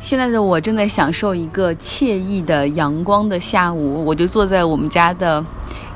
现在的我正在享受一个惬意的阳光的下午，我就坐在我们家的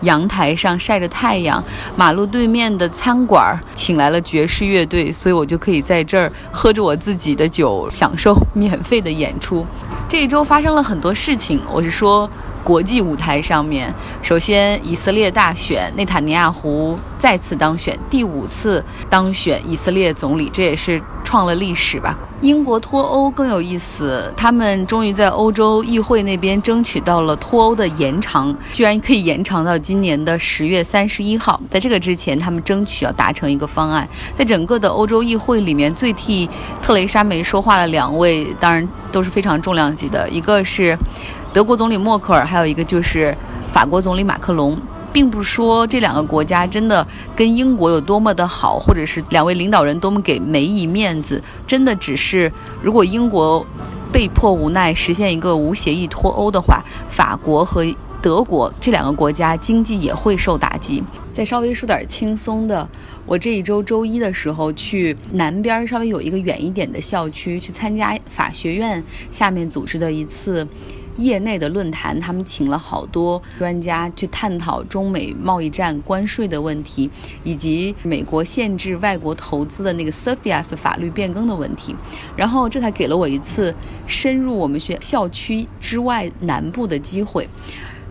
阳台上晒着太阳。马路对面的餐馆请来了爵士乐队，所以我就可以在这儿喝着我自己的酒，享受免费的演出。这一周发生了很多事情，我是说。国际舞台上面，首先以色列大选，内塔尼亚胡再次当选，第五次当选以色列总理，这也是创了历史吧。英国脱欧更有意思，他们终于在欧洲议会那边争取到了脱欧的延长，居然可以延长到今年的十月三十一号。在这个之前，他们争取要达成一个方案。在整个的欧洲议会里面，最替特蕾莎梅说话的两位，当然都是非常重量级的，一个是。德国总理默克尔，还有一个就是法国总理马克龙，并不说这两个国家真的跟英国有多么的好，或者是两位领导人多么给梅姨面子，真的只是如果英国被迫无奈实现一个无协议脱欧的话，法国和德国这两个国家经济也会受打击。再稍微说点轻松的，我这一周周一的时候去南边稍微有一个远一点的校区去参加法学院下面组织的一次。业内的论坛，他们请了好多专家去探讨中美贸易战关税的问题，以及美国限制外国投资的那个 Sophia's 法律变更的问题。然后这才给了我一次深入我们学校区之外南部的机会。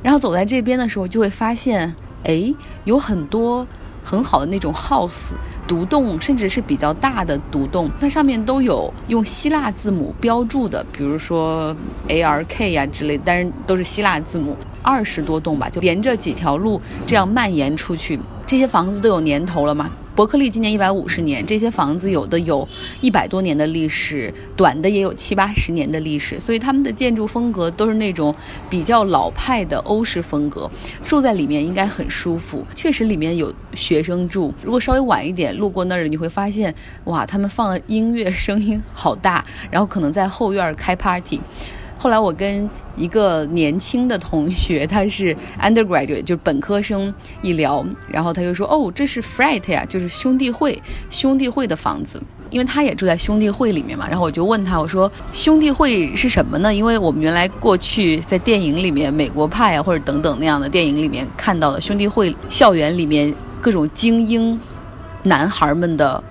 然后走在这边的时候，就会发现，哎，有很多。很好的那种 house 独栋，甚至是比较大的独栋，它上面都有用希腊字母标注的，比如说 A R K 呀之类，但是都是希腊字母，二十多栋吧，就沿着几条路这样蔓延出去，这些房子都有年头了嘛。伯克利今年一百五十年，这些房子有的有一百多年的历史，短的也有七八十年的历史，所以他们的建筑风格都是那种比较老派的欧式风格。住在里面应该很舒服，确实里面有学生住。如果稍微晚一点路过那儿，你会发现，哇，他们放音乐声音好大，然后可能在后院开 party。后来我跟一个年轻的同学，他是 undergraduate，就本科生，一聊，然后他就说：“哦，这是 frat 呀，就是兄弟会，兄弟会的房子，因为他也住在兄弟会里面嘛。”然后我就问他，我说：“兄弟会是什么呢？”因为我们原来过去在电影里面，美国派啊或者等等那样的电影里面看到的兄弟会，校园里面各种精英男孩们的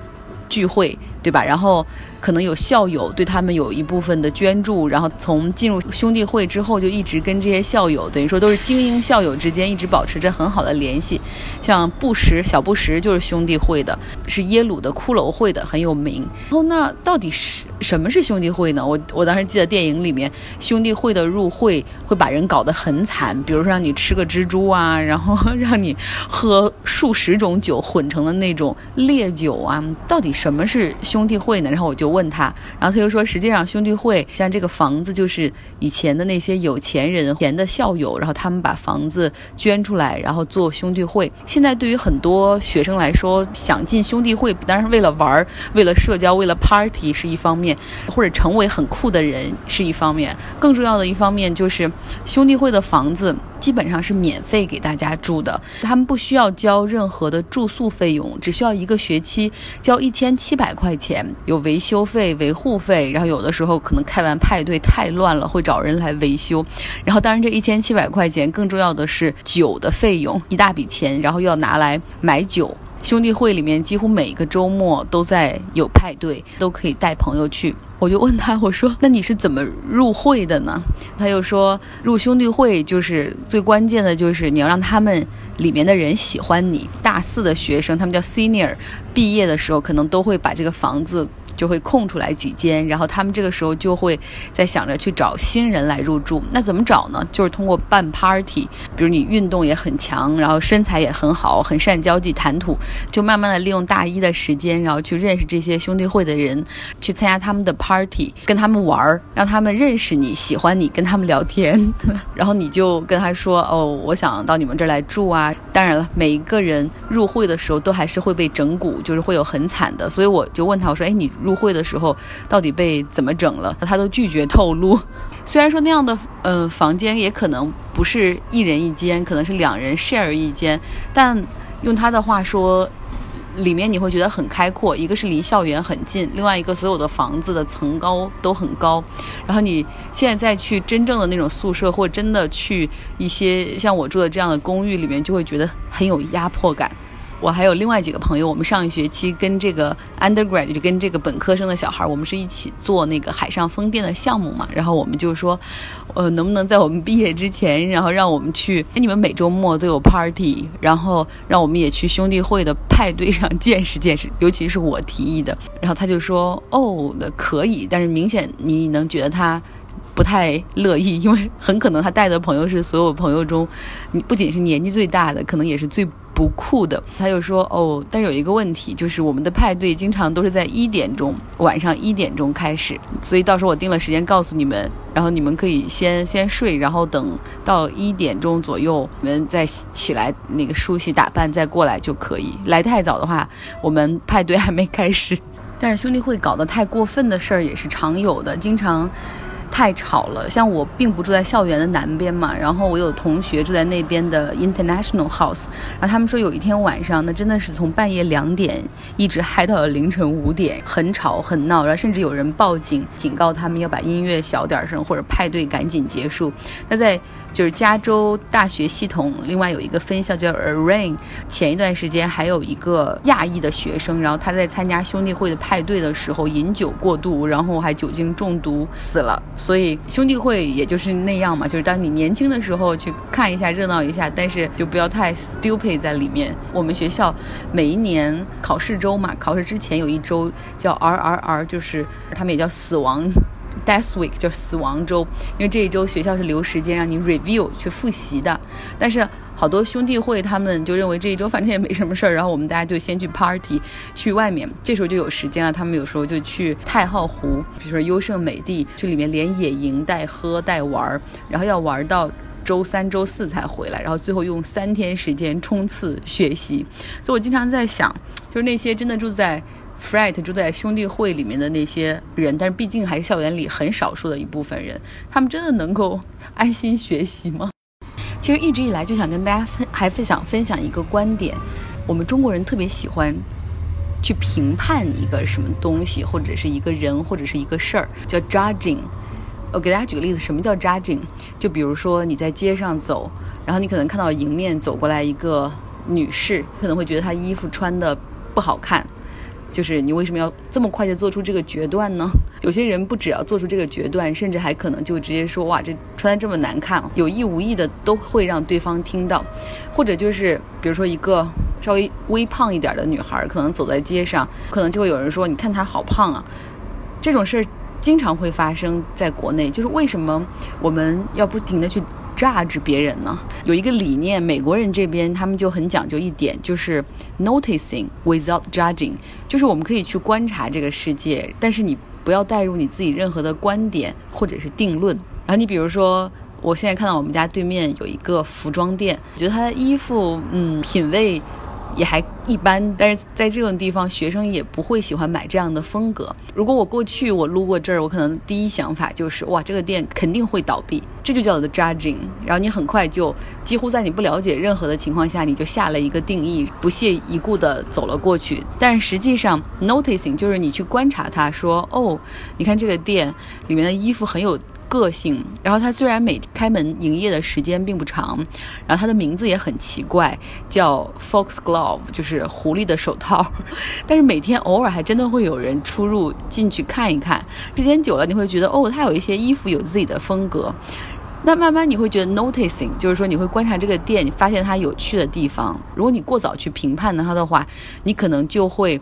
聚会，对吧？然后。可能有校友对他们有一部分的捐助，然后从进入兄弟会之后就一直跟这些校友，等于说都是精英校友之间一直保持着很好的联系。像布什小布什就是兄弟会的，是耶鲁的骷髅会的，很有名。然后那到底是什么是兄弟会呢？我我当时记得电影里面兄弟会的入会会把人搞得很惨，比如说让你吃个蜘蛛啊，然后让你喝数十种酒混成了那种烈酒啊。到底什么是兄弟会呢？然后我就。问他，然后他就说，实际上兄弟会像这个房子，就是以前的那些有钱人、钱的校友，然后他们把房子捐出来，然后做兄弟会。现在对于很多学生来说，想进兄弟会，当然是为了玩、为了社交、为了 party 是一方面，或者成为很酷的人是一方面。更重要的一方面就是兄弟会的房子。基本上是免费给大家住的，他们不需要交任何的住宿费用，只需要一个学期交一千七百块钱，有维修费、维护费，然后有的时候可能开完派对太乱了，会找人来维修。然后当然这一千七百块钱，更重要的是酒的费用，一大笔钱，然后要拿来买酒。兄弟会里面几乎每个周末都在有派对，都可以带朋友去。我就问他，我说：“那你是怎么入会的呢？”他又说：“入兄弟会就是最关键的，就是你要让他们里面的人喜欢你。大四的学生，他们叫 senior，毕业的时候可能都会把这个房子。”就会空出来几间，然后他们这个时候就会在想着去找新人来入住。那怎么找呢？就是通过办 party，比如你运动也很强，然后身材也很好，很善交际谈吐，就慢慢的利用大一的时间，然后去认识这些兄弟会的人，去参加他们的 party，跟他们玩儿，让他们认识你，喜欢你，跟他们聊天，然后你就跟他说：“哦，我想到你们这儿来住啊。”当然了，每一个人入会的时候都还是会被整蛊，就是会有很惨的，所以我就问他，我说：“哎，你入会的时候到底被怎么整了？”他都拒绝透露。虽然说那样的嗯房间也可能不是一人一间，可能是两人 share 一间，但用他的话说，里面你会觉得很开阔，一个是离校园很近，另外一个所有的房子的层高都很高。然后你现在再去真正的那种宿舍，或真的去一些像我住的这样的公寓里面，就会觉得很有压迫感。我还有另外几个朋友，我们上一学期跟这个 undergrad 就跟这个本科生的小孩，我们是一起做那个海上风电的项目嘛。然后我们就说，呃，能不能在我们毕业之前，然后让我们去，哎，你们每周末都有 party，然后让我们也去兄弟会的派对上见识见识。尤其是我提议的，然后他就说，哦，那可以，但是明显你能觉得他不太乐意，因为很可能他带的朋友是所有朋友中，你不仅是年纪最大的，可能也是最。不酷的，他就说哦，但有一个问题，就是我们的派对经常都是在一点钟，晚上一点钟开始，所以到时候我定了时间告诉你们，然后你们可以先先睡，然后等到一点钟左右，你们再起来那个梳洗打扮再过来就可以。来太早的话，我们派对还没开始。但是兄弟会搞得太过分的事儿也是常有的，经常。太吵了，像我并不住在校园的南边嘛，然后我有同学住在那边的 International House，然后他们说有一天晚上，那真的是从半夜两点一直嗨到了凌晨五点，很吵很闹，然后甚至有人报警警告他们要把音乐小点声或者派对赶紧结束。那在就是加州大学系统，另外有一个分校叫 a r a i n 前一段时间还有一个亚裔的学生，然后他在参加兄弟会的派对的时候饮酒过度，然后还酒精中毒死了。所以兄弟会也就是那样嘛，就是当你年轻的时候去看一下热闹一下，但是就不要太 stupid 在里面。我们学校每一年考试周嘛，考试之前有一周叫 RRR，就是他们也叫死亡。Death Week 叫死亡周，因为这一周学校是留时间让你 review 去复习的。但是好多兄弟会他们就认为这一周反正也没什么事儿，然后我们大家就先去 party，去外面，这时候就有时间了。他们有时候就去太浩湖，比如说优胜美地，去里面连野营带喝带玩儿，然后要玩到周三周四才回来，然后最后用三天时间冲刺学习。所以我经常在想，就是那些真的住在。Fred 住在兄弟会里面的那些人，但是毕竟还是校园里很少数的一部分人，他们真的能够安心学习吗？其实一直以来就想跟大家分，还分享分享一个观点：我们中国人特别喜欢去评判一个什么东西，或者是一个人，或者是一个事儿，叫 judging。我给大家举个例子，什么叫 judging？就比如说你在街上走，然后你可能看到迎面走过来一个女士，可能会觉得她衣服穿的不好看。就是你为什么要这么快就做出这个决断呢？有些人不只要做出这个决断，甚至还可能就直接说：“哇，这穿的这么难看。”有意无意的都会让对方听到，或者就是比如说一个稍微微胖一点的女孩，可能走在街上，可能就会有人说：“你看她好胖啊。”这种事儿经常会发生在国内。就是为什么我们要不停的去？judge 别人呢？有一个理念，美国人这边他们就很讲究一点，就是 noticing without judging，就是我们可以去观察这个世界，但是你不要带入你自己任何的观点或者是定论。然后你比如说，我现在看到我们家对面有一个服装店，我觉得他的衣服，嗯，品味。也还一般，但是在这种地方，学生也不会喜欢买这样的风格。如果我过去我路过这儿，我可能第一想法就是哇，这个店肯定会倒闭，这就叫做 judging。然后你很快就几乎在你不了解任何的情况下，你就下了一个定义，不屑一顾的走了过去。但实际上 noticing 就是你去观察它，说哦，你看这个店里面的衣服很有。个性，然后它虽然每开门营业的时间并不长，然后它的名字也很奇怪，叫 Fox Glove，就是狐狸的手套，但是每天偶尔还真的会有人出入进去看一看，时间久了你会觉得哦，它有一些衣服有自己的风格，那慢慢你会觉得 noticing，就是说你会观察这个店，你发现它有趣的地方，如果你过早去评判它的话，你可能就会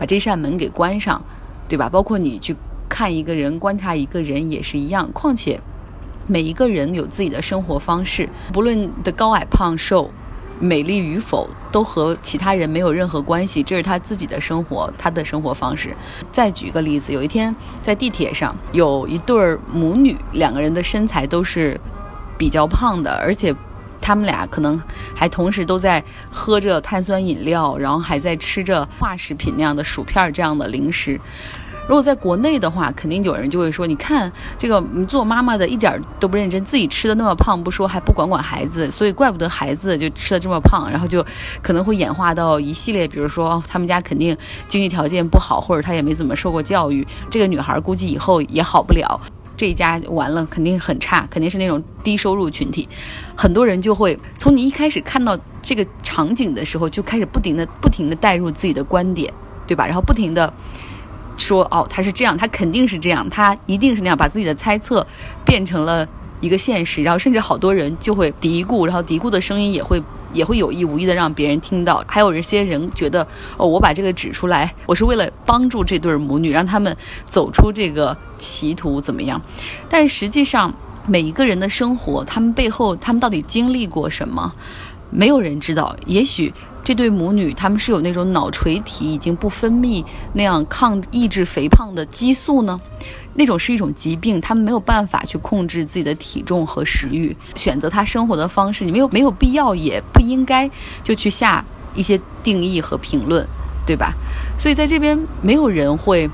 把这扇门给关上，对吧？包括你去。看一个人，观察一个人也是一样。况且，每一个人有自己的生活方式，不论的高矮胖瘦、美丽与否，都和其他人没有任何关系。这是他自己的生活，他的生活方式。再举一个例子，有一天在地铁上，有一对母女，两个人的身材都是比较胖的，而且他们俩可能还同时都在喝着碳酸饮料，然后还在吃着化食品那样的薯片这样的零食。如果在国内的话，肯定有人就会说，你看这个做妈妈的一点都不认真，自己吃的那么胖不说，还不管管孩子，所以怪不得孩子就吃的这么胖，然后就可能会演化到一系列，比如说他们家肯定经济条件不好，或者他也没怎么受过教育，这个女孩估计以后也好不了。这一家完了，肯定很差，肯定是那种低收入群体。很多人就会从你一开始看到这个场景的时候，就开始不停的、不停的带入自己的观点，对吧？然后不停的说：“哦，他是这样，他肯定是这样，他一定是那样。”把自己的猜测变成了一个现实，然后甚至好多人就会嘀咕，然后嘀咕的声音也会。也会有意无意的让别人听到，还有一些人觉得哦，我把这个指出来，我是为了帮助这对母女，让他们走出这个歧途，怎么样？但实际上，每一个人的生活，他们背后，他们到底经历过什么，没有人知道。也许。这对母女，他们是有那种脑垂体已经不分泌那样抗抑制肥胖的激素呢？那种是一种疾病，他们没有办法去控制自己的体重和食欲，选择他生活的方式，你没有没有必要，也不应该就去下一些定义和评论，对吧？所以在这边没有人会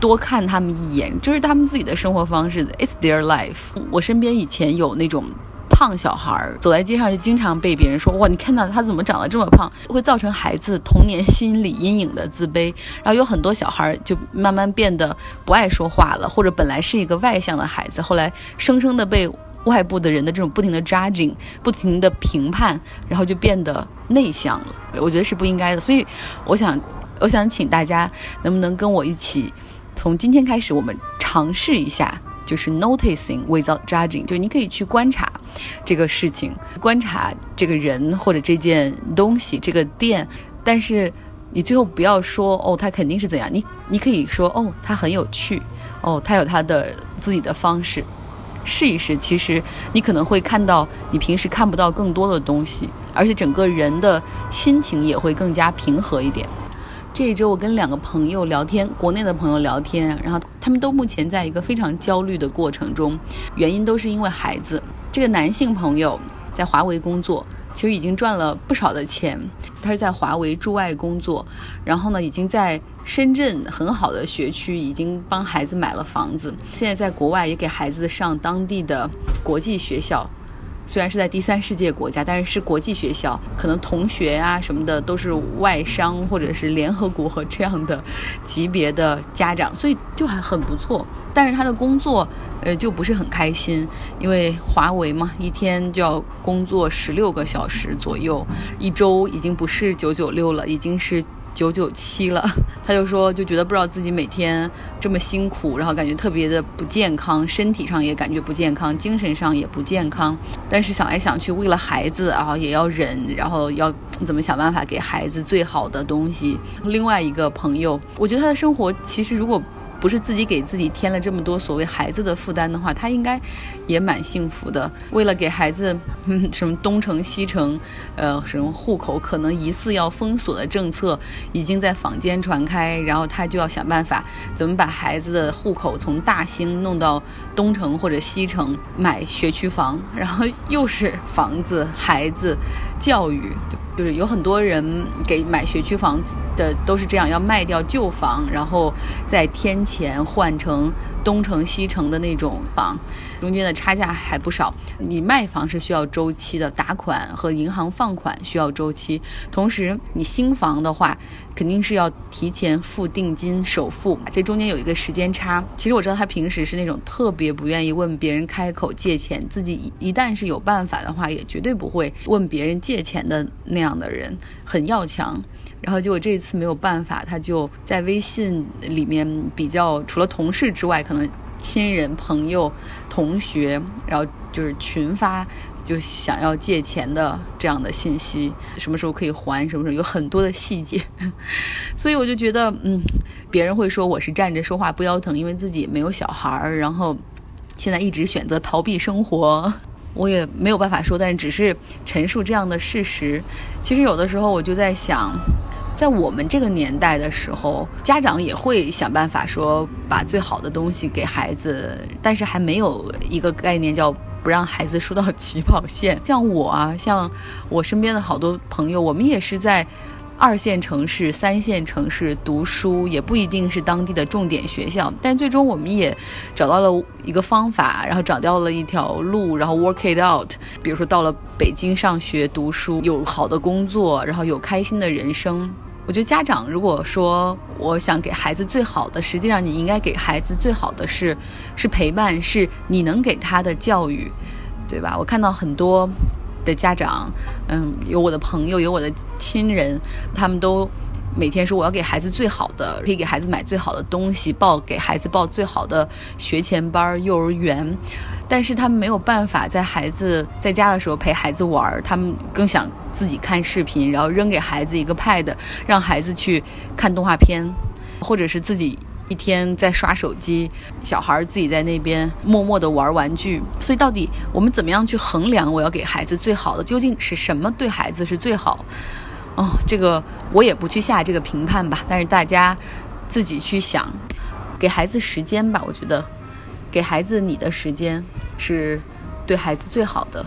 多看他们一眼，就是他们自己的生活方式，It's their life。我身边以前有那种。胖小孩儿走在街上就经常被别人说哇，你看到他怎么长得这么胖，会造成孩子童年心理阴影的自卑。然后有很多小孩儿就慢慢变得不爱说话了，或者本来是一个外向的孩子，后来生生的被外部的人的这种不停的 judging、不停的评判，然后就变得内向了。我觉得是不应该的。所以我想，我想请大家能不能跟我一起，从今天开始，我们尝试一下。就是 noticing without judging，就是你可以去观察这个事情，观察这个人或者这件东西、这个店，但是你最后不要说哦，他肯定是怎样。你你可以说哦，他很有趣，哦，他有他的自己的方式，试一试。其实你可能会看到你平时看不到更多的东西，而且整个人的心情也会更加平和一点。这一周我跟两个朋友聊天，国内的朋友聊天，然后他们都目前在一个非常焦虑的过程中，原因都是因为孩子。这个男性朋友在华为工作，其实已经赚了不少的钱，他是在华为驻外工作，然后呢，已经在深圳很好的学区已经帮孩子买了房子，现在在国外也给孩子上当地的国际学校。虽然是在第三世界国家，但是是国际学校，可能同学啊什么的都是外商或者是联合国 这样的级别的家长，所以就还很不错。但是他的工作，呃，就不是很开心，因为华为嘛，一天就要工作十六个小时左右，一周已经不是九九六了，已经是。九九七了，他就说就觉得不知道自己每天这么辛苦，然后感觉特别的不健康，身体上也感觉不健康，精神上也不健康。但是想来想去，为了孩子啊，也要忍，然后要怎么想办法给孩子最好的东西。另外一个朋友，我觉得他的生活其实如果。不是自己给自己添了这么多所谓孩子的负担的话，他应该也蛮幸福的。为了给孩子，嗯，什么东城西城，呃，什么户口可能疑似要封锁的政策已经在坊间传开，然后他就要想办法怎么把孩子的户口从大兴弄到东城或者西城买学区房，然后又是房子、孩子、教育。就是有很多人给买学区房的都是这样，要卖掉旧房，然后再添钱换成东城西城的那种房，中间的差价还不少。你卖房是需要周期的，打款和银行放款需要周期，同时你新房的话。肯定是要提前付定金首付，这中间有一个时间差。其实我知道他平时是那种特别不愿意问别人开口借钱，自己一旦是有办法的话，也绝对不会问别人借钱的那样的人，很要强。然后结果这一次没有办法，他就在微信里面比较，除了同事之外，可能亲人、朋友、同学，然后就是群发。就想要借钱的这样的信息，什么时候可以还，什么时候有很多的细节，所以我就觉得，嗯，别人会说我是站着说话不腰疼，因为自己没有小孩儿，然后现在一直选择逃避生活，我也没有办法说，但是只是陈述这样的事实。其实有的时候我就在想，在我们这个年代的时候，家长也会想办法说把最好的东西给孩子，但是还没有一个概念叫。不让孩子输到起跑线，像我啊，像我身边的好多朋友，我们也是在二线城市、三线城市读书，也不一定是当地的重点学校。但最终我们也找到了一个方法，然后找到了一条路，然后 work it out。比如说到了北京上学读书，有好的工作，然后有开心的人生。我觉得家长如果说我想给孩子最好的，实际上你应该给孩子最好的是是陪伴，是你能给他的教育，对吧？我看到很多。的家长，嗯，有我的朋友，有我的亲人，他们都每天说我要给孩子最好的，可以给孩子买最好的东西，报给孩子报最好的学前班、幼儿园，但是他们没有办法在孩子在家的时候陪孩子玩，他们更想自己看视频，然后扔给孩子一个 pad，让孩子去看动画片，或者是自己。一天在刷手机，小孩自己在那边默默地玩玩具。所以，到底我们怎么样去衡量我要给孩子最好的？究竟是什么对孩子是最好？哦，这个我也不去下这个评判吧。但是大家自己去想，给孩子时间吧。我觉得，给孩子你的时间是对孩子最好的。